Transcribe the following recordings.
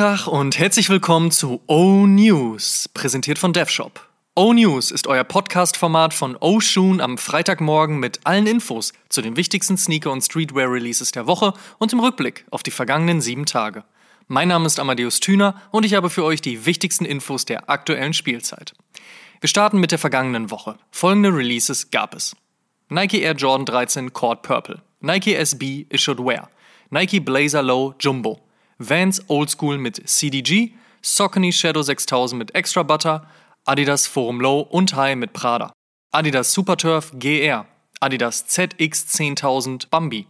Schönen guten Tag und herzlich willkommen zu O News, präsentiert von DevShop. O News ist euer Podcast-Format von O Shoon am Freitagmorgen mit allen Infos zu den wichtigsten Sneaker- und Streetwear-Releases der Woche und im Rückblick auf die vergangenen sieben Tage. Mein Name ist Amadeus Thüner und ich habe für euch die wichtigsten Infos der aktuellen Spielzeit. Wir starten mit der vergangenen Woche. Folgende Releases gab es. Nike Air Jordan 13 Cord Purple, Nike SB Issued Wear, Nike Blazer Low Jumbo, Vans Old School mit CDG, Saucony Shadow 6000 mit Extra Butter, Adidas Forum Low und High mit Prada, Adidas Superturf GR, Adidas ZX 10000 Bambi,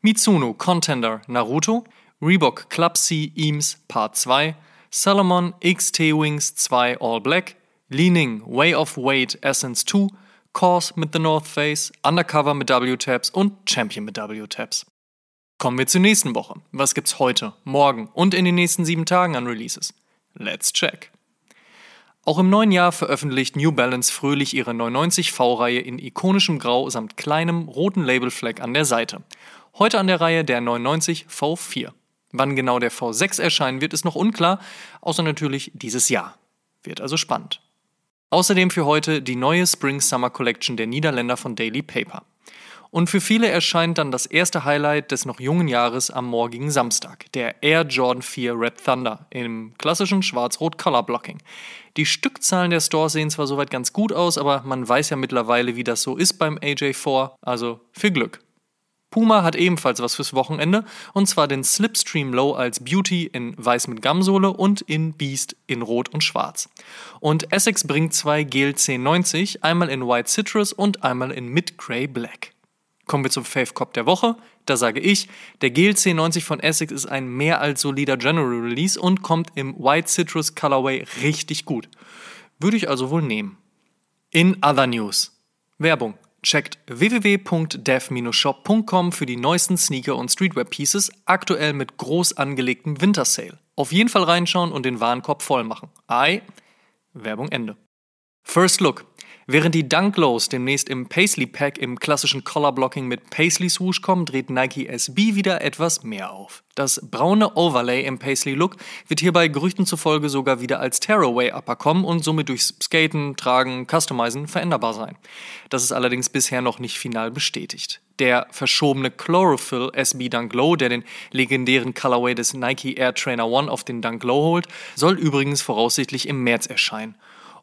Mitsuno Contender Naruto, Reebok Club C Eames Part 2, Salomon XT Wings 2 All Black, Li-Ning Way of Weight Essence 2, Kors mit The North Face, Undercover mit W-Tabs und Champion mit W-Tabs. Kommen wir zur nächsten Woche. Was gibt's heute, morgen und in den nächsten sieben Tagen an Releases? Let's check. Auch im neuen Jahr veröffentlicht New Balance fröhlich ihre 990V-Reihe in ikonischem Grau samt kleinem roten Labelfleck an der Seite. Heute an der Reihe der 990 V4. Wann genau der V6 erscheinen wird, ist noch unklar, außer natürlich dieses Jahr. Wird also spannend. Außerdem für heute die neue Spring Summer Collection der Niederländer von Daily Paper. Und für viele erscheint dann das erste Highlight des noch jungen Jahres am morgigen Samstag, der Air Jordan 4 Red Thunder im klassischen schwarz-rot Color Blocking. Die Stückzahlen der Stores sehen zwar soweit ganz gut aus, aber man weiß ja mittlerweile, wie das so ist beim AJ4, also viel Glück. Puma hat ebenfalls was fürs Wochenende, und zwar den Slipstream Low als Beauty in weiß mit Gamsohle und in Beast in rot und schwarz. Und Essex bringt zwei Gel 1090, einmal in White Citrus und einmal in Mid Grey Black. Kommen wir zum Fave Cop der Woche. Da sage ich, der Gel 1090 von Essex ist ein mehr als solider General Release und kommt im White Citrus Colorway richtig gut. Würde ich also wohl nehmen. In Other News. Werbung. Checkt www.dev-shop.com für die neuesten Sneaker und Streetwear Pieces, aktuell mit groß angelegtem Winter Sale. Auf jeden Fall reinschauen und den Warenkorb voll machen. Ei. Werbung Ende. First Look. Während die Dunk Lows demnächst im Paisley Pack im klassischen Color Blocking mit Paisley Swoosh kommen, dreht Nike SB wieder etwas mehr auf. Das braune Overlay im Paisley Look wird hierbei Gerüchten zufolge sogar wieder als Tearaway Upper kommen und somit durchs Skaten, Tragen, Customizen veränderbar sein. Das ist allerdings bisher noch nicht final bestätigt. Der verschobene Chlorophyll SB Dunk Low, der den legendären Colorway des Nike Air Trainer One auf den Dunk Low holt, soll übrigens voraussichtlich im März erscheinen.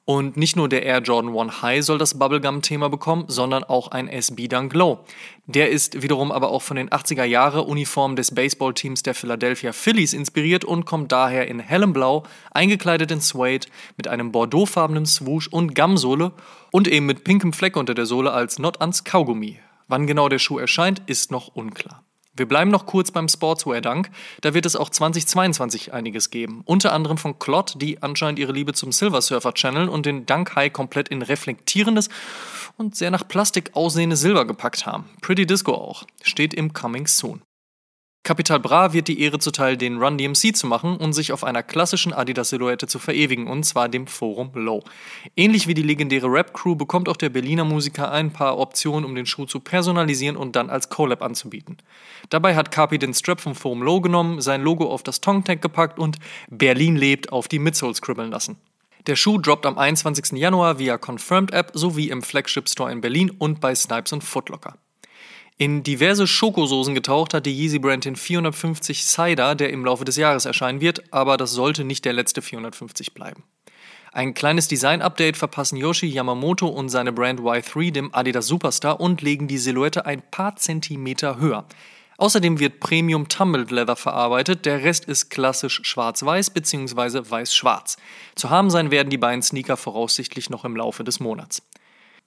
Und nicht nur der Air Jordan 1 High soll das Bubblegum-Thema bekommen, sondern auch ein SB Dunk Low. Der ist wiederum aber auch von den 80er Jahre Uniformen des Baseballteams der Philadelphia Phillies inspiriert und kommt daher in hellem Blau, eingekleidet in Suede, mit einem bordeauxfarbenen Swoosh und Gamsohle und eben mit pinkem Fleck unter der Sohle als Not ans Kaugummi. Wann genau der Schuh erscheint, ist noch unklar. Wir bleiben noch kurz beim Sportswear-Dank. Da wird es auch 2022 einiges geben. Unter anderem von Clot, die anscheinend ihre Liebe zum Silver Surfer Channel und den Dunk High komplett in reflektierendes und sehr nach Plastik aussehendes Silber gepackt haben. Pretty Disco auch. Steht im Coming Soon. Capital Bra wird die Ehre zuteil, den Run DMC zu machen und sich auf einer klassischen Adidas-Silhouette zu verewigen, und zwar dem Forum Low. Ähnlich wie die legendäre Rap-Crew bekommt auch der Berliner Musiker ein paar Optionen, um den Schuh zu personalisieren und dann als Collab anzubieten. Dabei hat Capi den Strap vom Forum Low genommen, sein Logo auf das Tongue Tank gepackt und Berlin lebt auf die Midsole scribbeln lassen. Der Schuh droppt am 21. Januar via Confirmed App sowie im Flagship Store in Berlin und bei Snipes und Footlocker. In diverse Schokosoßen getaucht hat die Yeezy Brand den 450 Cider, der im Laufe des Jahres erscheinen wird, aber das sollte nicht der letzte 450 bleiben. Ein kleines Design-Update verpassen Yoshi Yamamoto und seine Brand Y3 dem Adidas Superstar und legen die Silhouette ein paar Zentimeter höher. Außerdem wird Premium Tumbled Leather verarbeitet, der Rest ist klassisch schwarz-weiß bzw. weiß-schwarz. Zu haben sein werden die beiden Sneaker voraussichtlich noch im Laufe des Monats.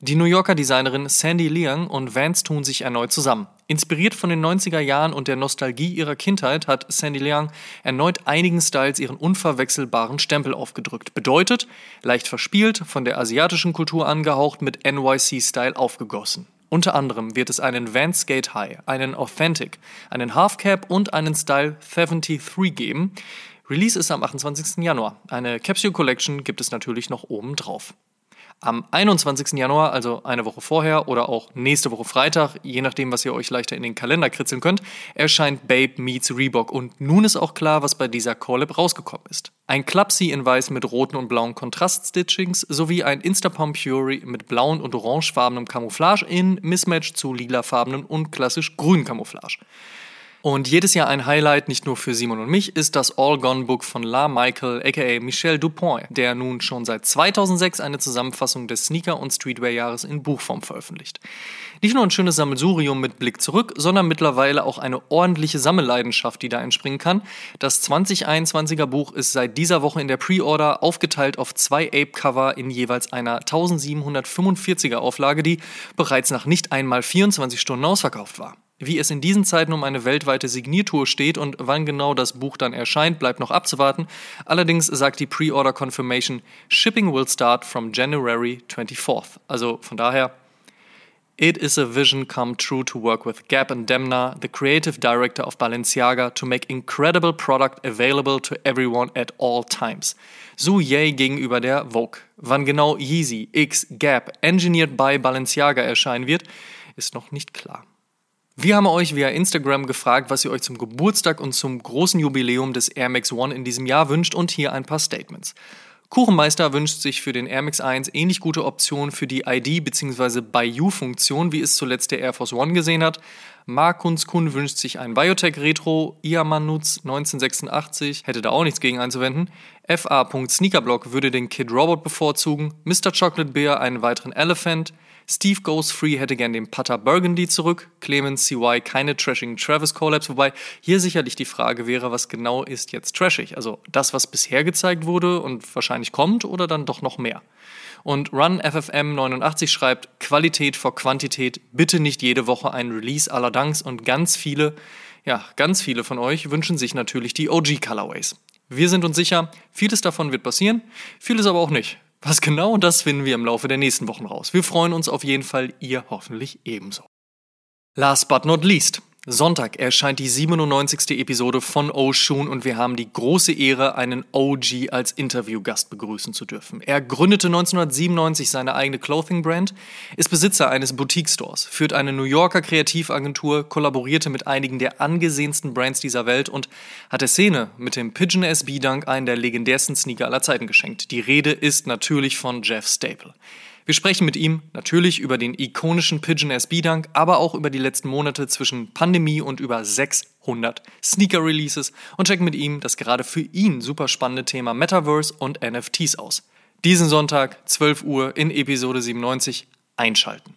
Die New Yorker Designerin Sandy Leung und Vance tun sich erneut zusammen. Inspiriert von den 90er Jahren und der Nostalgie ihrer Kindheit hat Sandy Leung erneut einigen Styles ihren unverwechselbaren Stempel aufgedrückt. Bedeutet, leicht verspielt, von der asiatischen Kultur angehaucht, mit NYC-Style aufgegossen. Unter anderem wird es einen Vance Skate High, einen Authentic, einen Half Cap und einen Style 73 geben. Release ist am 28. Januar. Eine Capsule Collection gibt es natürlich noch oben drauf. Am 21. Januar, also eine Woche vorher oder auch nächste Woche Freitag, je nachdem, was ihr euch leichter in den Kalender kritzeln könnt, erscheint Babe Meets Reebok und nun ist auch klar, was bei dieser Collab rausgekommen ist. Ein Clubsy in weiß mit roten und blauen Kontraststitchings sowie ein Instapump Fury mit blauen und orangefarbenem Camouflage in Mismatch zu lilafarbenen und klassisch grünen Camouflage. Und jedes Jahr ein Highlight, nicht nur für Simon und mich, ist das All Gone Book von La Michael, aka Michel Dupont, der nun schon seit 2006 eine Zusammenfassung des Sneaker- und Streetwear-Jahres in Buchform veröffentlicht. Nicht nur ein schönes Sammelsurium mit Blick zurück, sondern mittlerweile auch eine ordentliche Sammelleidenschaft, die da entspringen kann. Das 2021er Buch ist seit dieser Woche in der Pre-Order aufgeteilt auf zwei Ape-Cover in jeweils einer 1745er Auflage, die bereits nach nicht einmal 24 Stunden ausverkauft war. Wie es in diesen Zeiten um eine weltweite Signiertour steht und wann genau das Buch dann erscheint, bleibt noch abzuwarten. Allerdings sagt die Pre-Order Confirmation, Shipping will start from January 24th. Also von daher, It is a vision come true to work with Gap and Demna, the creative director of Balenciaga, to make incredible product available to everyone at all times. So yay gegenüber der Vogue. Wann genau Yeezy X Gap Engineered by Balenciaga erscheinen wird, ist noch nicht klar. Wir haben euch via Instagram gefragt, was ihr euch zum Geburtstag und zum großen Jubiläum des Air Max One in diesem Jahr wünscht und hier ein paar Statements. Kuchenmeister wünscht sich für den Air Max 1 ähnlich gute Optionen für die ID- bzw. By-You-Funktion, wie es zuletzt der Air Force One gesehen hat. Markuns Kun wünscht sich ein Biotech Retro, Iamanutz 1986, hätte da auch nichts gegen einzuwenden. FA.Sneakerblock würde den Kid Robot bevorzugen, Mr. Chocolate Bear einen weiteren Elephant, Steve Goes Free hätte gern den Putter Burgundy zurück, Clemens CY keine trashing Travis Collabs, wobei hier sicherlich die Frage wäre, was genau ist jetzt trashig? Also das, was bisher gezeigt wurde und wahrscheinlich kommt oder dann doch noch mehr? Und Run FFM 89 schreibt, Qualität vor Quantität, bitte nicht jede Woche ein Release aller Danks und ganz viele, ja, ganz viele von euch wünschen sich natürlich die OG Colorways. Wir sind uns sicher, vieles davon wird passieren, vieles aber auch nicht. Was genau, das finden wir im Laufe der nächsten Wochen raus. Wir freuen uns auf jeden Fall, ihr hoffentlich ebenso. Last but not least. Sonntag erscheint die 97. Episode von Oshun und wir haben die große Ehre, einen OG als Interviewgast begrüßen zu dürfen. Er gründete 1997 seine eigene Clothing-Brand, ist Besitzer eines Boutique-Stores, führt eine New Yorker Kreativagentur, kollaborierte mit einigen der angesehensten Brands dieser Welt und hat der Szene mit dem Pigeon SB Dunk einen der legendärsten Sneaker aller Zeiten geschenkt. Die Rede ist natürlich von Jeff Staple. Wir sprechen mit ihm natürlich über den ikonischen Pigeon SB Dunk, aber auch über die letzten Monate zwischen Pandemie und über 600 Sneaker Releases und checken mit ihm das gerade für ihn super spannende Thema Metaverse und NFTs aus. Diesen Sonntag, 12 Uhr in Episode 97 einschalten.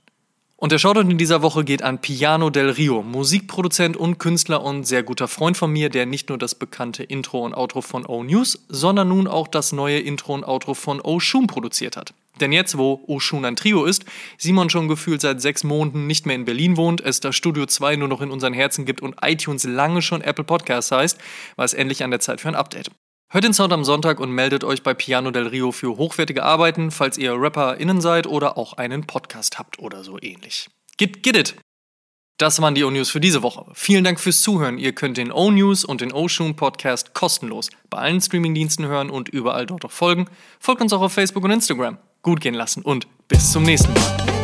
Und der Shoutout in dieser Woche geht an Piano del Rio, Musikproduzent und Künstler und sehr guter Freund von mir, der nicht nur das bekannte Intro und Outro von O News, sondern nun auch das neue Intro und Outro von O Shoom produziert hat. Denn jetzt, wo Oshun ein Trio ist, Simon schon gefühlt seit sechs Monaten nicht mehr in Berlin wohnt, es das Studio 2 nur noch in unseren Herzen gibt und iTunes lange schon Apple Podcasts heißt, war es endlich an der Zeit für ein Update. Hört den Sound am Sonntag und meldet euch bei Piano del Rio für hochwertige Arbeiten, falls ihr RapperInnen seid oder auch einen Podcast habt oder so ähnlich. Get, get it! Das waren die O-News für diese Woche. Vielen Dank fürs Zuhören. Ihr könnt den O-News und den O-Shoom Podcast kostenlos bei allen Streamingdiensten hören und überall dort auch folgen. Folgt uns auch auf Facebook und Instagram gut gehen lassen und bis zum nächsten Mal.